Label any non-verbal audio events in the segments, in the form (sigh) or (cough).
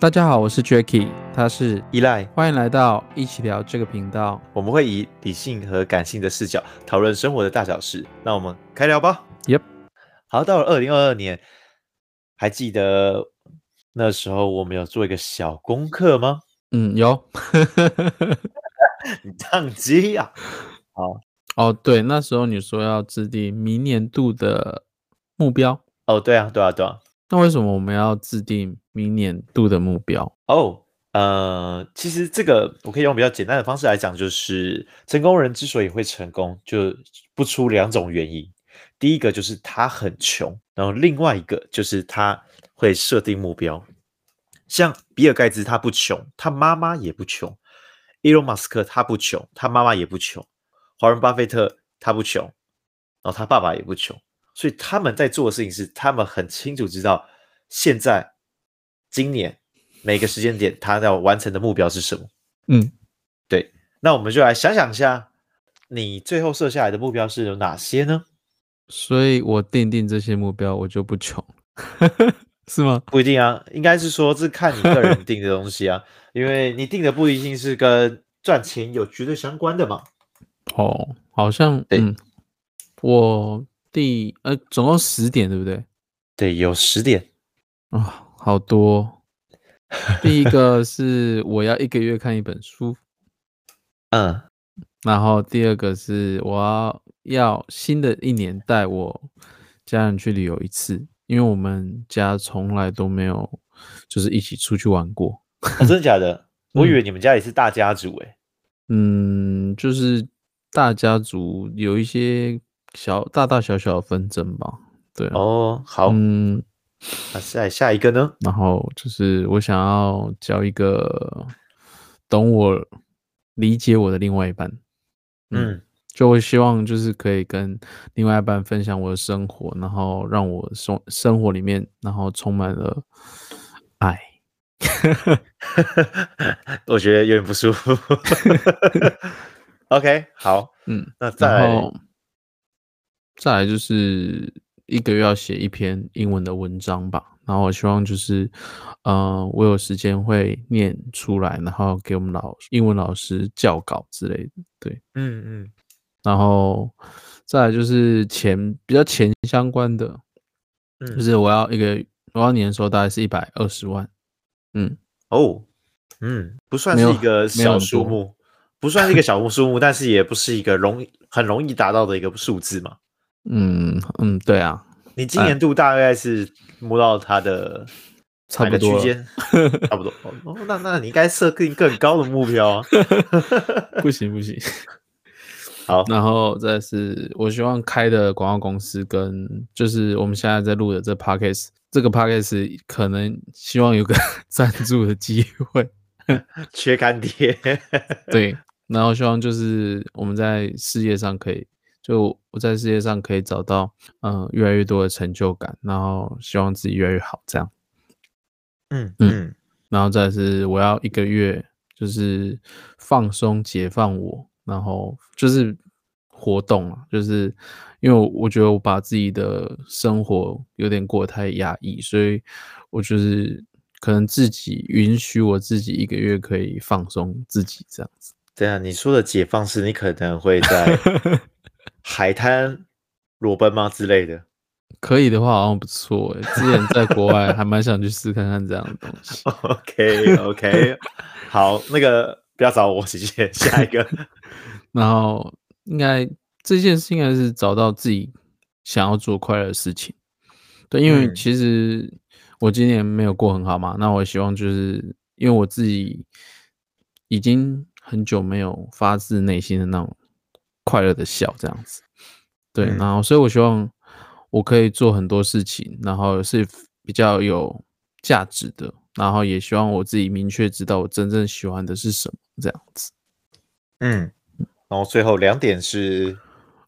大家好，我是 Jacky，他是依赖，欢迎来到一起聊这个频道。我们会以理性和感性的视角讨论生活的大小事。那我们开聊吧。Yep，好，到了二零二二年，还记得那时候我们有做一个小功课吗？嗯，有。(laughs) 你宕机呀？好，哦，对，那时候你说要制定明年度的目标。哦，对啊，对啊，对啊。那为什么我们要制定明年度的目标？哦呃，其实这个我可以用比较简单的方式来讲，就是成功人之所以会成功，就不出两种原因。第一个就是他很穷，然后另外一个就是他会设定目标。像比尔盖茨他不穷，他妈妈也不穷；伊隆马斯克他不穷，他妈妈也不穷；华伦巴菲特他不穷，然后他爸爸也不穷。所以他们在做的事情是，他们很清楚知道现在、今年每个时间点他要完成的目标是什么。嗯，对。那我们就来想想一下，你最后设下来的目标是有哪些呢？所以我定定这些目标，我就不穷，(laughs) 是吗？不一定啊，应该是说这是看你个人 (laughs) 定的东西啊，因为你定的不一定是跟赚钱有绝对相关的嘛。哦，好像对嗯，我。第呃，总共十点，对不对？对，有十点啊、哦，好多。第一个是我要一个月看一本书，(laughs) 嗯，然后第二个是我要要新的一年带我家人去旅游一次，因为我们家从来都没有就是一起出去玩过。哦、真的假的？(laughs) 我以为你们家也是大家族诶。嗯，就是大家族有一些。小大大小小的纷争吧，对哦，好，嗯，那下下一个呢？然后就是我想要交一个懂我、理解我的另外一半，嗯，嗯就会希望就是可以跟另外一半分享我的生活，然后让我生生活里面然后充满了爱。(laughs) 我觉得有点不舒服。(laughs) OK，好，嗯，那再来。再来就是一个月要写一篇英文的文章吧，然后我希望就是，呃，我有时间会念出来，然后给我们老英文老师校稿之类的。对，嗯嗯，然后再来就是钱比较钱相关的，嗯，就是我要一个我要年收大概是一百二十万，嗯，哦，嗯，不算是一个小数目，不算是一个小数目，但是也不是一个容易很容易达到的一个数字嘛。嗯嗯，对啊，你今年度大概是摸到它的差不多区间，差不多哦。那那你应该设定更高的目标啊。(laughs) 不行不行，好，然后再是我希望开的广告公司跟就是我们现在在录的这 Podcast，这个 Podcast 可能希望有个 (laughs) 赞助的机会，(laughs) 缺干爹。对，然后希望就是我们在事业上可以。就我在世界上可以找到，嗯、呃，越来越多的成就感，然后希望自己越来越好，这样。嗯嗯，然后再是我要一个月，就是放松解放我，然后就是活动啊，就是因为我我觉得我把自己的生活有点过得太压抑，所以我就是可能自己允许我自己一个月可以放松自己这样子。对啊，你说的解放是你可能会在。海滩裸奔吗之类的？可以的话，好像不错诶。之前在国外还蛮想去试看看这样的东西。(laughs) OK OK，(laughs) 好，那个不要找我，直接下一个。(laughs) 然后应该这件事应该是找到自己想要做快乐的事情。对，因为其实我今年没有过很好嘛，那我希望就是因为我自己已经很久没有发自内心的那种。快乐的笑这样子，对，然后所以我希望我可以做很多事情，然后是比较有价值的，然后也希望我自己明确知道我真正喜欢的是什么这样子。嗯，然后最后两点是，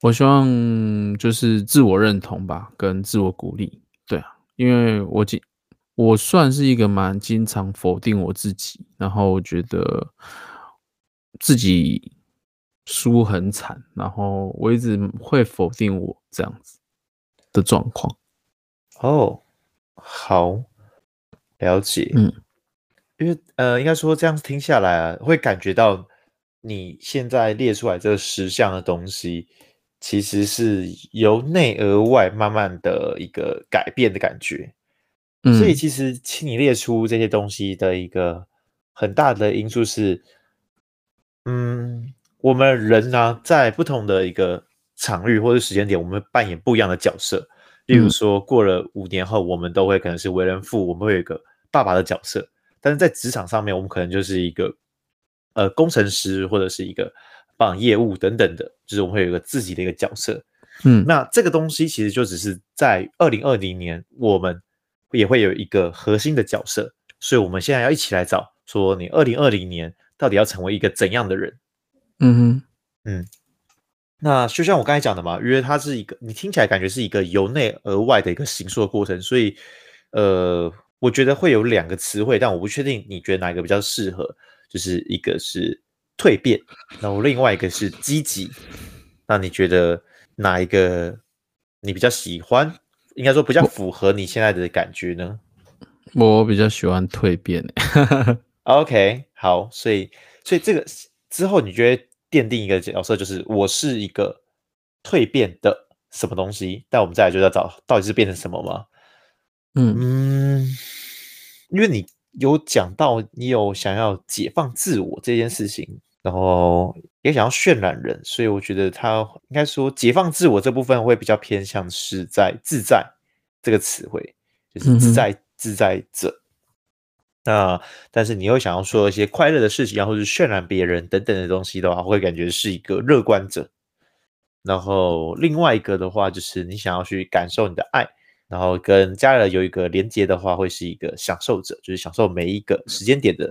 我希望就是自我认同吧，跟自我鼓励。对啊，因为我经我算是一个蛮经常否定我自己，然后我觉得自己。输很惨，然后我一直会否定我这样子的状况。哦，好，了解。嗯，因为呃，应该说这样听下来啊，会感觉到你现在列出来这十项的东西，其实是由内而外慢慢的一个改变的感觉。嗯，所以其实请你列出这些东西的一个很大的因素是，嗯，我们人呢，啊，在不同的一个场域或者时间点，我们会扮演不一样的角色。例如说，过了五年后，我们都会可能是为人父，我们会有一个爸爸的角色。但是在职场上面，我们可能就是一个呃工程师，或者是一个办业务等等的，就是我们会有一个自己的一个角色。嗯，那这个东西其实就只是在二零二零年，我们也会有一个核心的角色。所以，我们现在要一起来找，说你二零二零年到底要成为一个怎样的人？嗯哼，嗯。那就像我刚才讲的嘛，因为它是一个你听起来感觉是一个由内而外的一个形塑的过程，所以呃。我觉得会有两个词汇，但我不确定你觉得哪一个比较适合。就是一个是蜕变，然后另外一个是积极。那你觉得哪一个你比较喜欢？应该说比较符合你现在的感觉呢？我比较喜欢蜕变。(laughs) OK，好，所以所以这个之后你觉得奠定一个角色，就是我是一个蜕变的什么东西？但我们再来就要找到底是变成什么吗？嗯嗯，因为你有讲到你有想要解放自我这件事情，然后也想要渲染人，所以我觉得他应该说解放自我这部分会比较偏向是在自在这个词汇，就是自在自在者。那但是你又想要说一些快乐的事情，然后是渲染别人等等的东西的话，会感觉是一个乐观者。然后另外一个的话，就是你想要去感受你的爱。然后跟家人有一个连接的话，会是一个享受者，就是享受每一个时间点的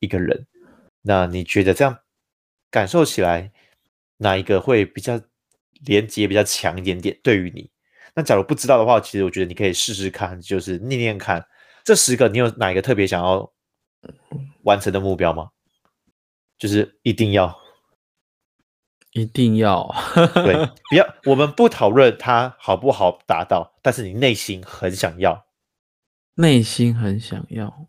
一个人。那你觉得这样感受起来，哪一个会比较连接比较强一点点？对于你，那假如不知道的话，其实我觉得你可以试试看，就是念念看，这十个你有哪一个特别想要完成的目标吗？就是一定要。一定要对，(laughs) 不要，我们不讨论它好不好达到，但是你内心很想要，内心很想要，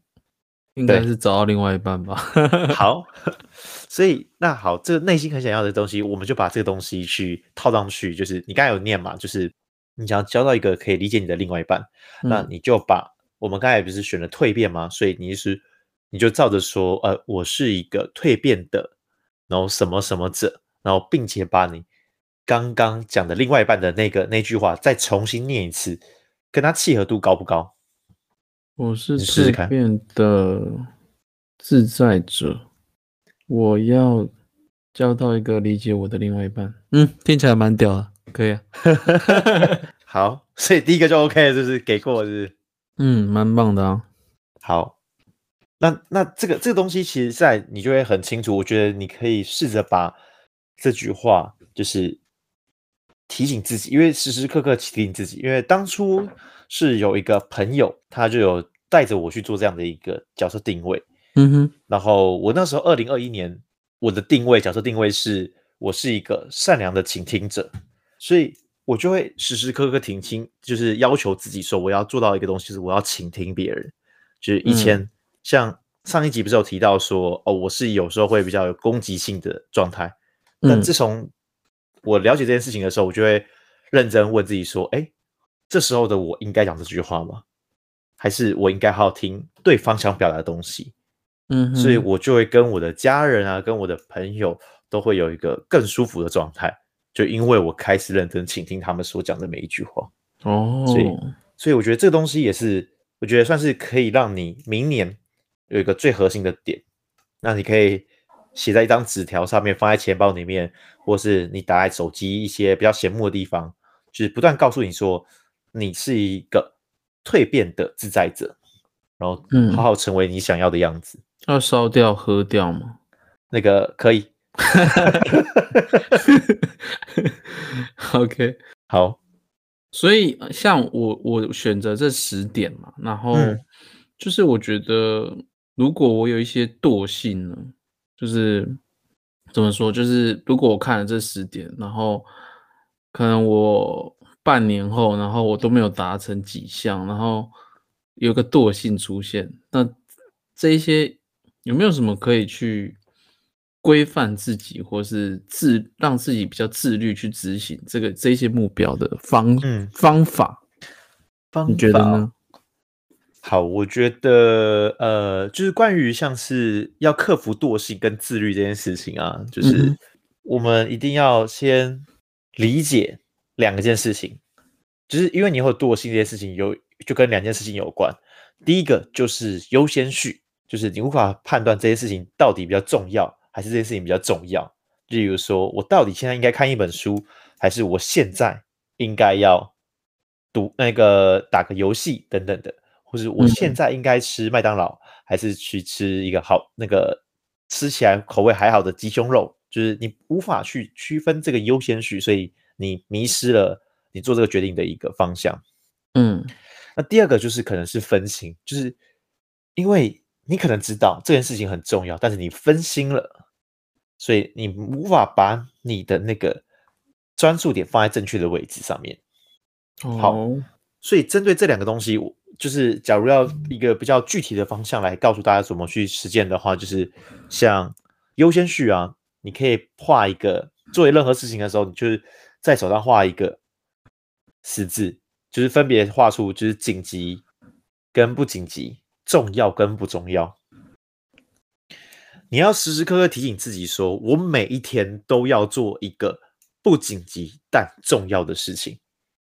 应该是找到另外一半吧。(laughs) 好，(laughs) 所以那好，这个内心很想要的东西，我们就把这个东西去套上去，就是你刚才有念嘛，就是你想要交到一个可以理解你的另外一半，嗯、那你就把我们刚才不是选了蜕变吗？所以你是你就照着说，呃，我是一个蜕变的，然后什么什么者。然后，并且把你刚刚讲的另外一半的那个那句话再重新念一次，跟他契合度高不高？我是蜕变的自在者，我要交到一个理解我的另外一半。嗯，听起来蛮屌的，可以啊。(laughs) 好，所以第一个就 OK 了，就是给过，是不是？嗯，蛮棒的啊。好，那那这个这个东西，其实在你就会很清楚。我觉得你可以试着把。这句话就是提醒自己，因为时时刻刻提醒自己。因为当初是有一个朋友，他就有带着我去做这样的一个角色定位。嗯哼。然后我那时候二零二一年，我的定位角色定位是我是一个善良的倾听者，所以我就会时时刻刻倾听，就是要求自己说，我要做到一个东西，是我要倾听别人。就是以前、嗯、像上一集不是有提到说，哦，我是有时候会比较有攻击性的状态。但自从我了解这件事情的时候，我就会认真问自己说：“哎，这时候的我应该讲这句话吗？还是我应该好好听对方想表达的东西？”嗯，所以我就会跟我的家人啊，跟我的朋友都会有一个更舒服的状态，就因为我开始认真倾听他们所讲的每一句话。哦，所以，所以我觉得这个东西也是，我觉得算是可以让你明年有一个最核心的点，那你可以。写在一张纸条上面，放在钱包里面，或是你打在手机一些比较显目的地方，就是不断告诉你说，你是一个蜕变的自在者，然后好好成为你想要的样子。嗯、要烧掉喝掉吗？那个可以。(laughs) OK，好。所以像我，我选择这十点嘛，然后就是我觉得，如果我有一些惰性呢？就是怎么说？就是如果我看了这十点，然后可能我半年后，然后我都没有达成几项，然后有个惰性出现，那这一些有没有什么可以去规范自己，或是自让自己比较自律去执行这个这些目标的方、嗯、方法？方法你觉得呢？好，我觉得呃，就是关于像是要克服惰性跟自律这件事情啊，就是我们一定要先理解两件事情，就是因为你会惰性这件事情有就跟两件事情有关。第一个就是优先序，就是你无法判断这些事情到底比较重要，还是这件事情比较重要。例如说，我到底现在应该看一本书，还是我现在应该要读那个打个游戏等等的。或是我现在应该吃麦当劳，嗯、还是去吃一个好那个吃起来口味还好的鸡胸肉？就是你无法去区分这个优先序，所以你迷失了你做这个决定的一个方向。嗯，那第二个就是可能是分心，就是因为你可能知道这件事情很重要，但是你分心了，所以你无法把你的那个专注点放在正确的位置上面。哦、好，所以针对这两个东西，我。就是，假如要一个比较具体的方向来告诉大家怎么去实践的话，就是像优先序啊，你可以画一个，做任何事情的时候，你就是在手上画一个十字，就是分别画出就是紧急跟不紧急，重要跟不重要。你要时时刻刻提醒自己说，我每一天都要做一个不紧急但重要的事情。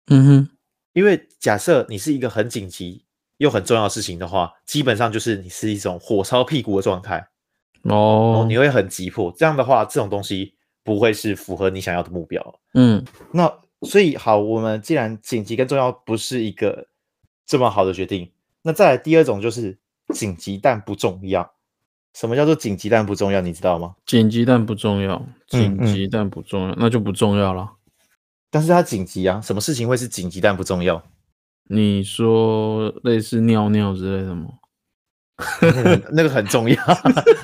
嗯哼。因为假设你是一个很紧急又很重要的事情的话，基本上就是你是一种火烧屁股的状态哦，你会很急迫。这样的话，这种东西不会是符合你想要的目标。嗯，那所以好，我们既然紧急跟重要不是一个这么好的决定，那再来第二种就是紧急但不重要。什么叫做紧急但不重要？你知道吗？紧急但不重要，紧急但不重要，嗯嗯，那就不重要了。但是它紧急啊，什么事情会是紧急但不重要？你说类似尿尿之类的吗？(laughs) 那个很重要。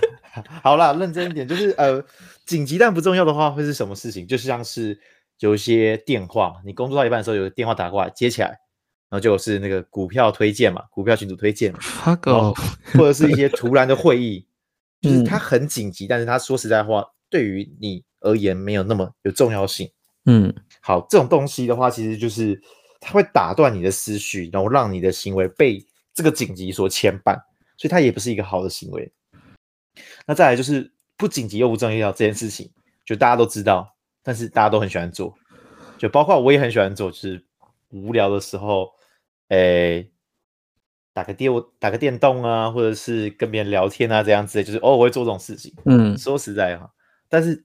(laughs) 好啦，认真一点，就是呃，紧急但不重要的话会是什么事情？就像是有一些电话，你工作到一半的时候，有个电话打过来，接起来，然后就是那个股票推荐嘛，股票群组推荐嘛，或者是一些突然的会议，就是它很紧急，但是它说实在话，对于你而言没有那么有重要性。嗯，好，这种东西的话，其实就是它会打断你的思绪，然后让你的行为被这个紧急所牵绊，所以它也不是一个好的行为。那再来就是不紧急又不重要这件事情，就大家都知道，但是大家都很喜欢做，就包括我也很喜欢做，就是无聊的时候，诶，打个电打个电动啊，或者是跟别人聊天啊，这样子，就是哦，我会做这种事情。嗯，说实在哈，但是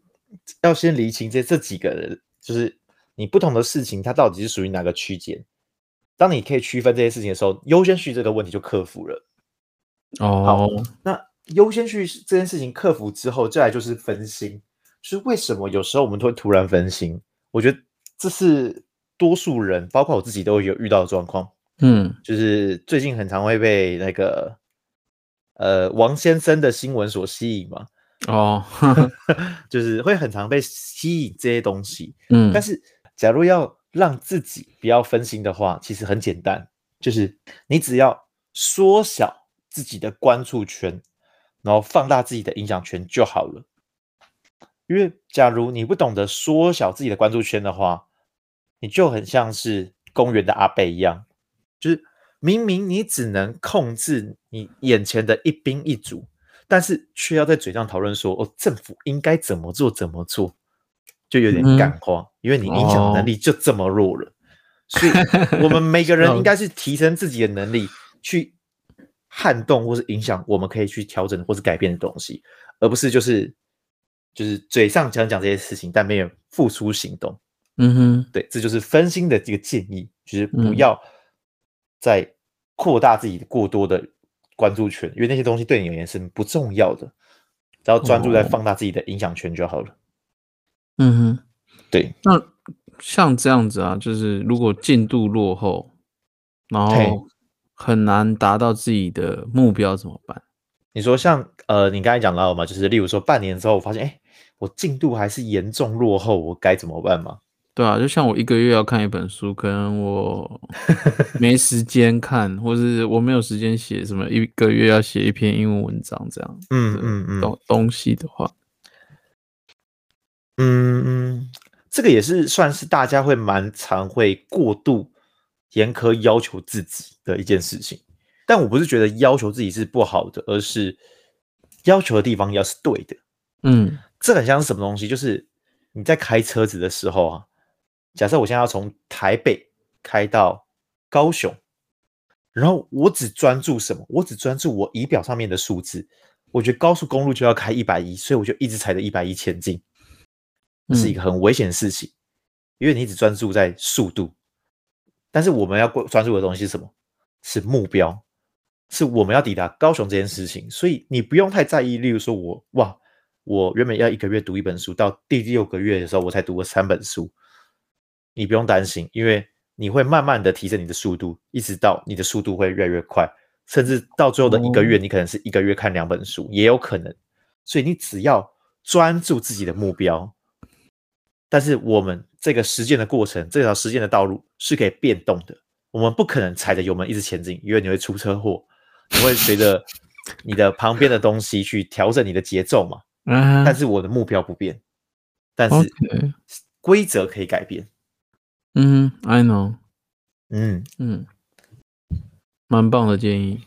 要先厘清这这几个人。就是你不同的事情，它到底是属于哪个区间？当你可以区分这些事情的时候，优先序这个问题就克服了。哦，好，那优先序这件事情克服之后，再来就是分心。就是为什么有时候我们都会突然分心？我觉得这是多数人，包括我自己都有遇到的状况。嗯，就是最近很常会被那个呃王先生的新闻所吸引嘛。哦，(laughs) 就是会很常被吸引这些东西，嗯，但是假如要让自己不要分心的话，其实很简单，就是你只要缩小自己的关注圈，然后放大自己的影响圈就好了。因为假如你不懂得缩小自己的关注圈的话，你就很像是公园的阿贝一样，就是明明你只能控制你眼前的一兵一卒。但是却要在嘴上讨论说，哦，政府应该怎么做怎么做，就有点感化，嗯，因为你影响能力就这么弱了，哦，所以我们每个 (laughs) 人应该是提升自己的能力，去撼动或是影响我们可以去调整或是改变的东西，而不是就是就是嘴上讲讲这些事情，但没有付出行动。嗯哼，对，这就是分心的这个建议，就是不要再扩大自己过多的。关注圈，因为那些东西对你而言是不重要的，只要专注在放大自己的影响圈就好了。哦。嗯哼，对。那像这样子啊，就是如果进度落后，然后很难达到自己的目标怎么办？你说像呃，你刚才讲到嘛，就是例如说半年之后，我发现哎，我进度还是严重落后，我该怎么办吗？对啊，就像我一个月要看一本书，可能我 (laughs) 没时间看，或是我没有时间写什么，一个月要写一篇英文文章这样。嗯嗯嗯，东东西的话，嗯嗯，这个也是算是大家会蛮常会过度严苛要求自己的一件事情。但我不是觉得要求自己是不好的，而是要求的地方要是对的。嗯，这很像是什么东西？就是你在开车子的时候啊。假设我现在要从台北开到高雄，然后我只专注什么？我只专注我仪表上面的数字。我觉得高速公路就要开一百一，所以我就一直踩着一百一前进，是一个很危险的事情，因为你一直专注在速度。但是我们要专注的东西是什么？是目标，是我们要抵达高雄这件事情。所以你不用太在意。例如说我哇，我原本要一个月读一本书，到第六个月的时候我才读了三本书。你不用担心，因为你会慢慢的提升你的速度，一直到你的速度会越来越快，甚至到最后的一个月，你可能是一个月看两本书，也有可能。所以你只要专注自己的目标，但是我们这个实践的过程，这条实践的道路是可以变动的。我们不可能踩着油门一直前进，因为你会出车祸。你会随着 (laughs) 你的旁边的东西去调整你的节奏嘛？但是我的目标不变，但是规则可以改变。嗯，I know，嗯嗯，蛮棒的建议。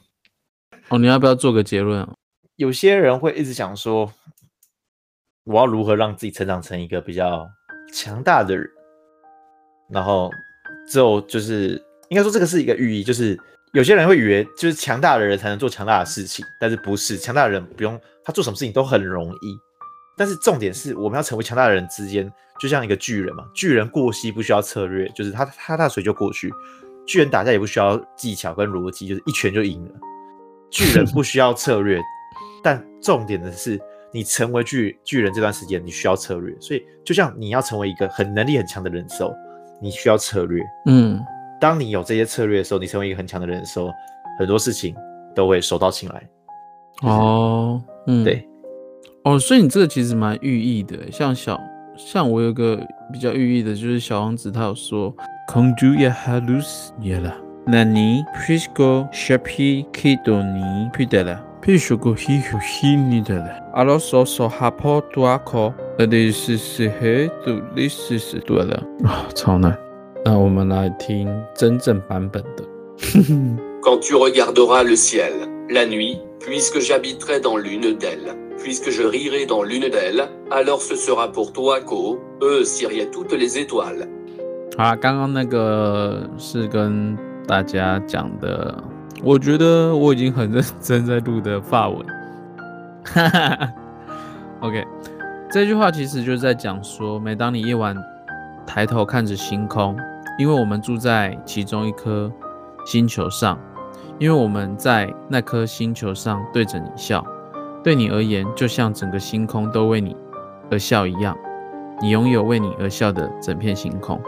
哦，你要不要做个结论啊？有些人会一直想说，我要如何让自己成长成一个比较强大的人？然后之后就是应该说这个是一个寓意，就是有些人会以为就是强大的人才能做强大的事情，但是不是强大的人不用他做什么事情都很容易。但是重点是我们要成为强大的人之间。就像一个巨人嘛，巨人过膝不需要策略，就是他他他水就过去。巨人打架也不需要技巧跟逻辑，就是一拳就赢了。巨人不需要策略，(laughs) 但重点的是，你成为巨巨人这段时间你需要策略。所以，就像你要成为一个很能力很强的人的时候，你需要策略。嗯，当你有这些策略的时候，你成为一个很强的人的时候，很多事情都会手到擒来。哦，嗯，对，哦，所以你这个其实蛮寓意的，像小。像我有个比较寓意的，就是小王子他有说，Condu ya halus yela，那你 Prisco shapi kidoni pidela Prisco hi hi ni dela Alo so so hapo duako This is he d u this is do 了啊，超难。那我们来听真正版本的。Quand tu regarderas le ciel la nuit, puisque j'habiterai dans l'une d'elles. 好刚刚那个是跟大家讲的我觉得我已经很认真在录的发文。哈哈哈 ok 这句话其实就是在讲说每当你夜晚抬头看着星空因为我们住在其中一颗星球上因为我们在那颗星球上对着你笑对你而言，就像整个星空都为你而笑一样，你拥有为你而笑的整片星空，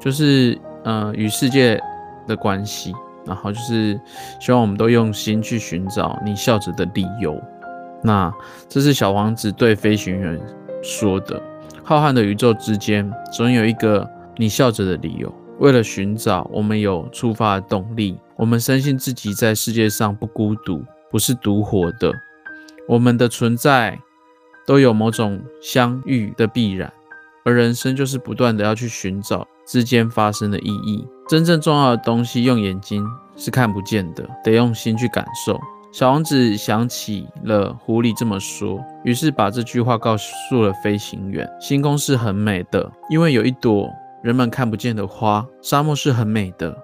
就是呃与世界的关系，然后就是希望我们都用心去寻找你笑着的理由。那这是小王子对飞行员说的：浩瀚的宇宙之间，总有一个你笑着的理由。为了寻找，我们有出发的动力。我们深信自己在世界上不孤独，不是独活的。我们的存在都有某种相遇的必然，而人生就是不断的要去寻找之间发生的意义。真正重要的东西用眼睛是看不见的，得用心去感受。小王子想起了狐狸这么说，于是把这句话告诉了飞行员。星空是很美的，因为有一朵人们看不见的花。沙漠是很美的。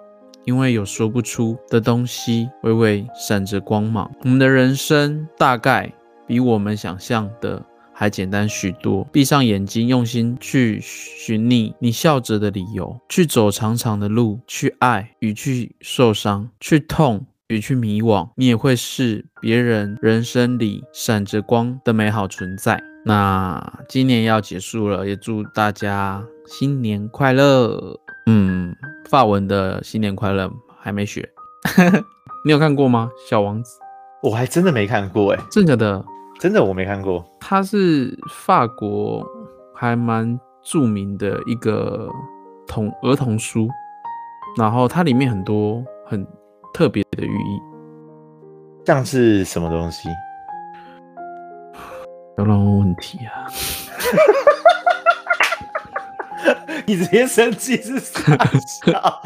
因为有说不出的东西，微微闪着光芒。我们的人生大概比我们想象的还简单许多。闭上眼睛，用心去寻觅你笑着的理由，去走长长的路，去爱与去受伤，去痛与去迷惘。你也会是别人人生里闪着光的美好存在。那今年要结束了，也祝大家新年快乐。嗯。法文的新年快乐还没学，(laughs) 你有看过吗？小王子，我还真的没看过哎，真的的，真的我没看过。他是法国还蛮著名的一个童儿童书，然后它里面很多很特别的寓意。像是什么东西？不要乱问问题啊！(laughs) (laughs) 你直接生气是傻笑。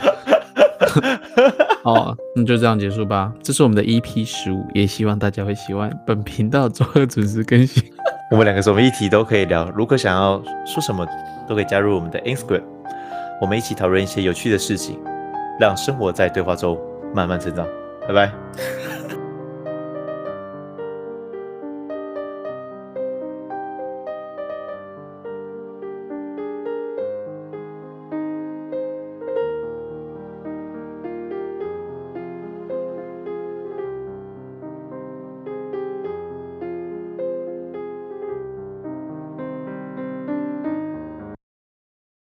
(laughs) 好，那就这样结束吧。这是我们的 EP 十五，也希望大家会喜欢。本频道周二准时更新。(laughs) 我们两个什么议题都可以聊，如果想要说什么，都可以加入我们的 Instagram，我们一起讨论一些有趣的事情，让生活在对话中慢慢成长。拜拜。